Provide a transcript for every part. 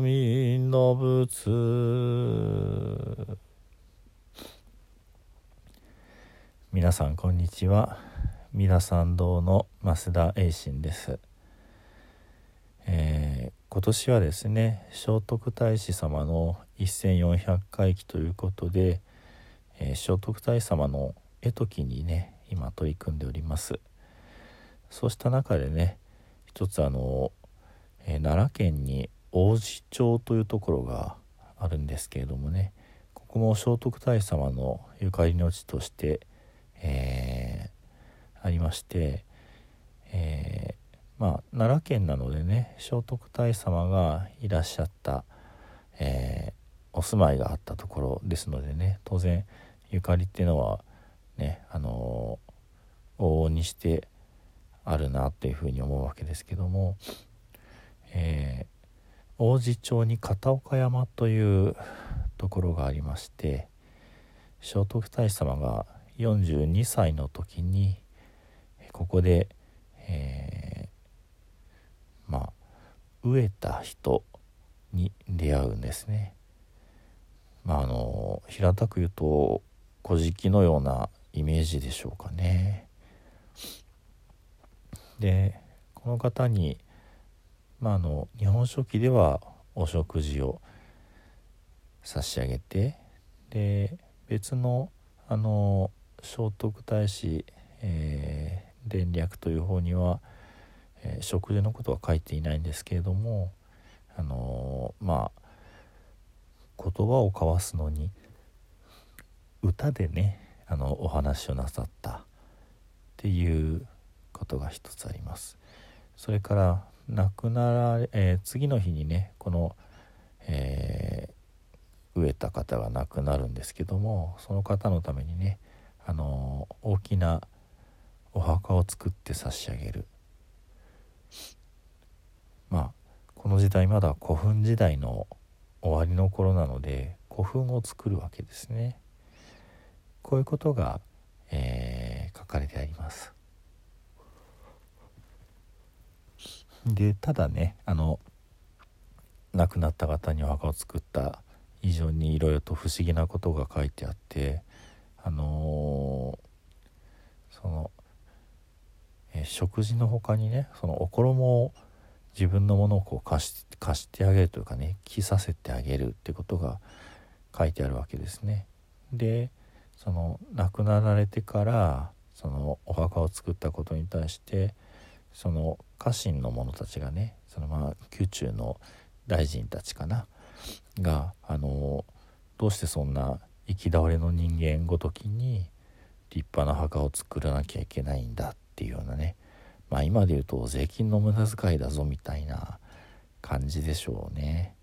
みの仏。皆さんこんにちは。皆さん堂の増田栄信です、えー、今年はですね聖徳太子様の1400回忌ということで、えー、聖徳太子様の絵解きにね今取り組んでおります。そうした中でね一つあの、えー、奈良県に王子町というところがあるんですけれどもね。ここも聖徳太子様のゆかりの地としてえー、ありまして、えー、まあ奈良県なのでね聖徳太子様がいらっしゃった、えー、お住まいがあったところですのでね当然ゆかりっていうのはねあの往々にしてあるなというふうに思うわけですけども、えー、王子町に片岡山というところがありまして聖徳太子様が42歳の時にここで、えー、まあ飢えた人に出会うんですね。まああの平たく言うと「古事記」のようなイメージでしょうかね。でこの方に、まあ、あの「日本書紀」ではお食事を差し上げてで別のあの聖徳太子、えー、伝略という方には、えー、食事のことは書いていないんですけれどもあの、まあ言葉を交わすのに歌でねあのお話をなさったっていうことが一つあります。それから亡くなられ、えー、次の日にねこの、えー、飢えた方が亡くなるんですけどもその方のためにねあの大きなお墓を作って差し上げる。まあこの時代まだ古墳時代の終わりの頃なので古墳を作るわけですね。こういうことが、えー、書かれてあります。でただねあの亡くなった方にお墓を作った以上にいろいろと不思議なことが書いてあってあのー、その、え、食事の他にねそのお衣を自分のものをこう貸し貸してあげるというかね着させてあげるってことが書いてあるわけですね。でその亡くなられてからそのお墓を作ったことに対してその家臣の者たちがねそのまあ宮中の大臣たちかながあのどうしてそんな行き倒れの人間ごときに立派な墓を作らなきゃいけないんだっていうようなねまあ今で言うと税金の無駄遣いだぞみたいな感じでしょうね。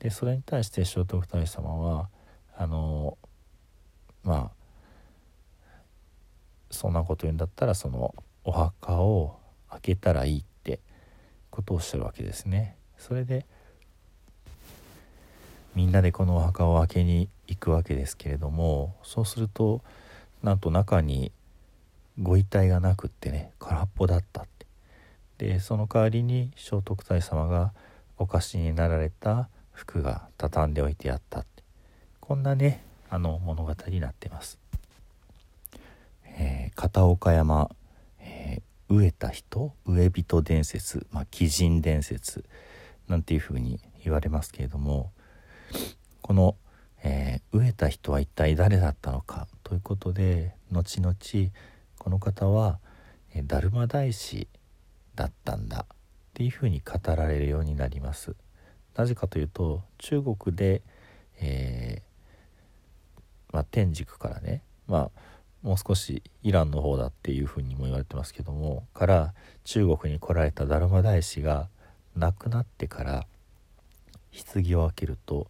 でそれに対して聖徳太子様はあのまあそんなこと言うんだったらそのお墓をけたらいいってことをおっしゃるわけですね。それでみんなでこのお墓を開けに行くわけですけれどもそうするとなんと中にご遺体がなくってね空っぽだったってでその代わりに聖徳太子様がお貸しになられた服が畳んでおいてあったってこんなねあの物語になってます。え、片岡山、飢えた人？飢え人伝説、まあ、鬼人伝説？なんていうふうに言われますけれども。この、えー、飢えた人は一体誰だったのか？ということで後々この方は、えー、達磨大師だったんだ。っていうふうに語られるようになります。なぜかというと中国で、えー、まあ、天竺からね、まあ、もう少しイランの方だっていうふうにも言われてますけどもから中国に来られた達磨大師が亡くなってから棺を開けると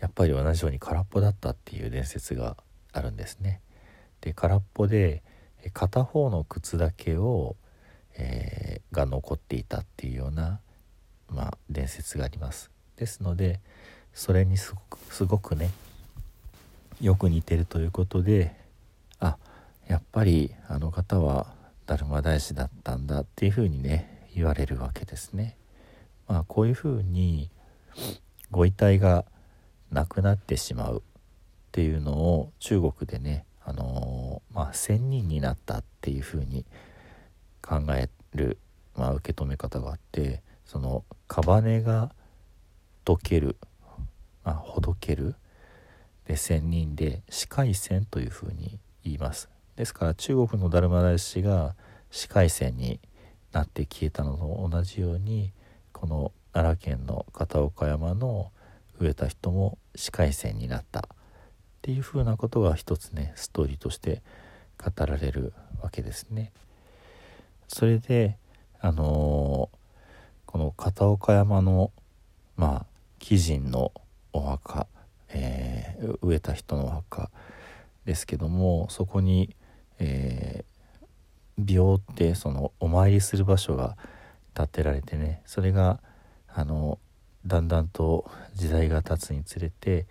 やっぱり同じように空っぽだったっていう伝説があるんですね。で空っぽで片方の靴だけを、えー、が残っていたっていうような、まあ、伝説があります。ですのでそれにすごくすごくねよく似てるということでやっぱりあの方は達磨大師だったんだっていうふうにね言われるわけですね。まあこういうふうにご遺体がなくなってしまうっていうのを中国でね、あのー、まあ、仙人になったっていうふうに考える、まあ、受け止め方があってその屍が溶ける、まあ、ほどけるで仙人で四海仙というふうに言いますですから中国の達磨大師が四海仙になって消えたのと同じようにこの奈良県の片岡山の植えた人も司会線になったっていうふうなことが一つねストーリーとして語られるわけですね。それであのー、この片岡山のまあ鬼人のお墓、えー、植えた人のお墓ですけどもそこに、えー、廟ってそのお参りする場所が建てられてねそれがあのだんだんと時代が経つにつれて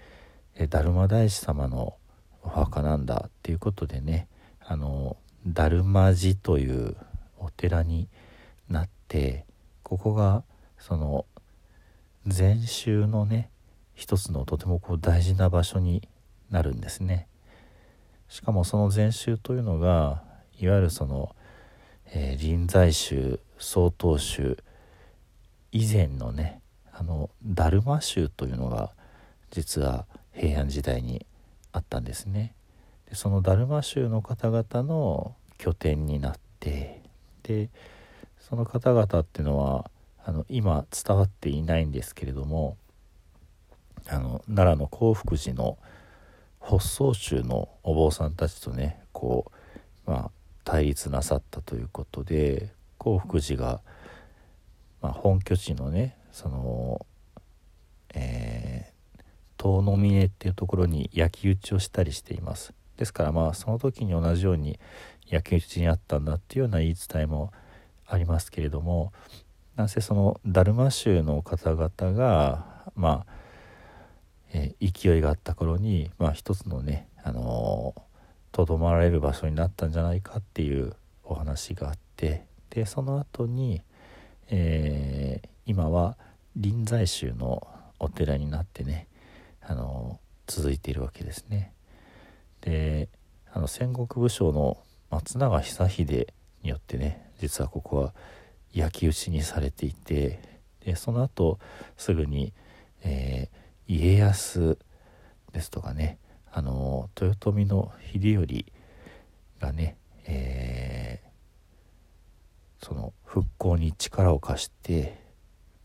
え達磨大師様のお墓なんだっていうことでねあの達磨寺というお寺になってここがその禅宗のね一つのとてもこう大事な場所になるんですね。しかもその禅宗というのがいわゆるその、えー、臨済宗曹洞宗以前のねあの達磨宗というのが実は平安時代にあったんですね。でその達磨宗の方々の拠点になってでその方々っていうのはあの今伝わっていないんですけれどもあの奈良の興福寺の発宗宗のお坊さんたちとねこう、まあ、対立なさったということで興福寺がまあ、本拠地のねその、えー、遠野峰っていうところに焼き討ちをしたりしています。ですからまあその時に同じように焼き討ちにあったんだっていうような言い伝えもありますけれどもなんせその達磨宗の方々がまあ、勢いがあった頃に、まあ、一つのねあのと、どまられる場所になったんじゃないかっていうお話があってでその後にえー、今は臨済宗のお寺になってねあの続いているわけですね。であの戦国武将の松永久秀によってね実はここは焼き討ちにされていてでその後すぐに、えー、家康ですとかねあの豊臣の秀頼がね、えーその復興に力を貸して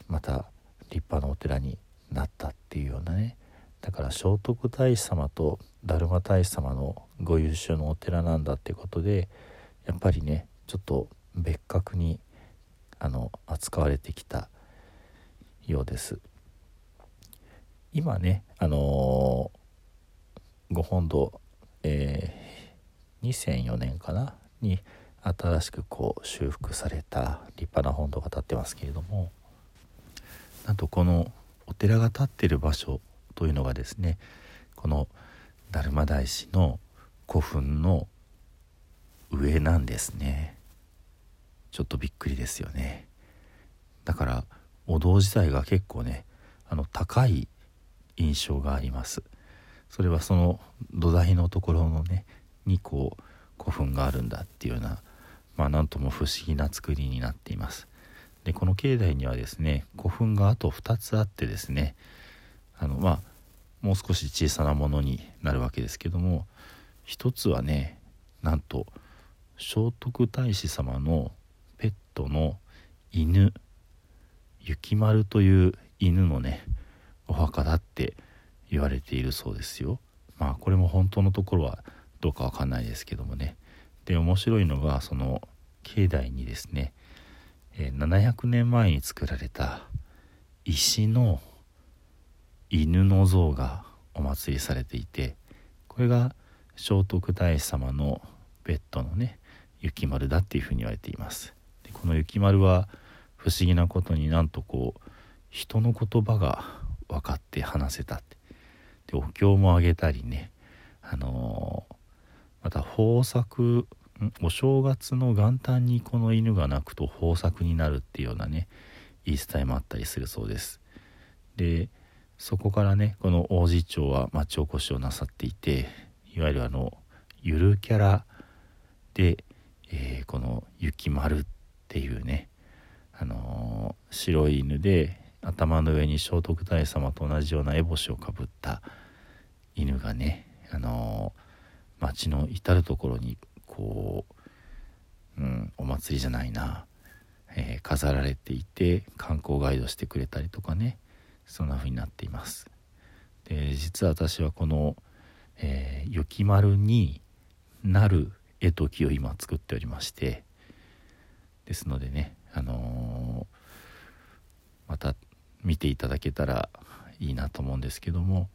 また立派なお寺になったっていうようなねだから聖徳太子様と達磨大師様のご優秀のお寺なんだっていうことでやっぱりねちょっと別格にあの扱われてきたようです。今ねあのー、ご本堂、えー、2004年かなに新しくこう修復された立派な本堂が建ってますけれどもなんとこのお寺が建ってる場所というのがですねこの達磨大師の古墳の上なんですね。ちょっとびっくりですよね。だからお堂自体が結構ねあの高い印象があります。それはその土台のところのねにこう古墳があるんだっていうようなまあ、なんとも不思議な作りになっています。でこの境内にはですね古墳があと2つあってですねあのまあもう少し小さなものになるわけですけども一つはねなんと聖徳太子様のペットの犬雪丸という犬のねお墓だって言われているそうですよ。まあこれも本当のところはどうかわかんないですけどもね。で面白いのがその境内にですね、700年前に作られた石の犬の像がお祭りされていてこれが聖徳太子様のベッドのね雪丸だっていうふうに言われています。でこの雪丸は不思議なことになんとこう人の言葉が分かって話せたって。でお経もあげたりね。あのー、また豊作お正月の元旦にこの犬が鳴くと豊作になるっていうようなね言い伝えもあったりするそうです。でそこからねこの王子町は町おこしをなさっていていわゆるあのゆるキャラで、えー、この雪丸っていうねあのー、白い犬で頭の上に聖徳太子様と同じような烏帽子をかぶった犬がねあのー、町の至る所にこう、うん、お祭りじゃないな、えー、飾られていて観光ガイドしてくれたりとかねそんな風になっています。で実は私はこの、えー、雪丸になる絵と木を今作っておりましてですのでねあの、また見ていただけたらいいなと思うんですけども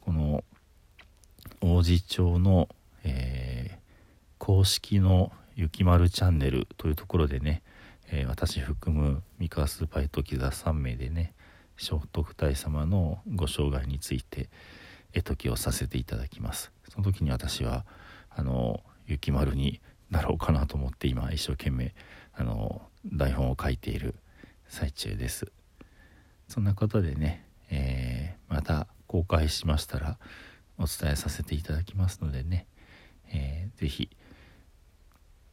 この王子町の、えー、公式の雪丸チャンネルというところでね、えー、私含む三河スーパートキザ3名でね聖徳太子様のご生涯について絵解きをさせていただきます。その時に私はあの雪丸になろうかなと思って今一生懸命あの台本を書いている最中です。そんなことでね、えー、また公開しましたらお伝えさせていただきますのでね、えー、ぜひ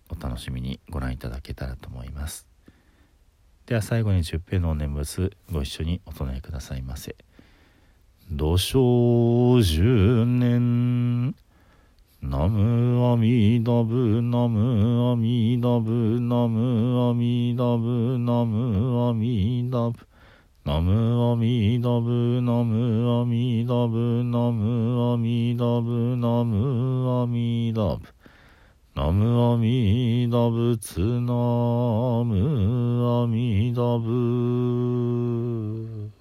お楽しみにご覧いただけたらと思います。では最後に十平のお念仏ご一緒にお唱えくださいませ土生十年ナムアミダブナムアミダブナムアミダブナムアミダブナムアミダブナムアミダブナムアミダブナムアミダブナムアミダブツナムアミダブ。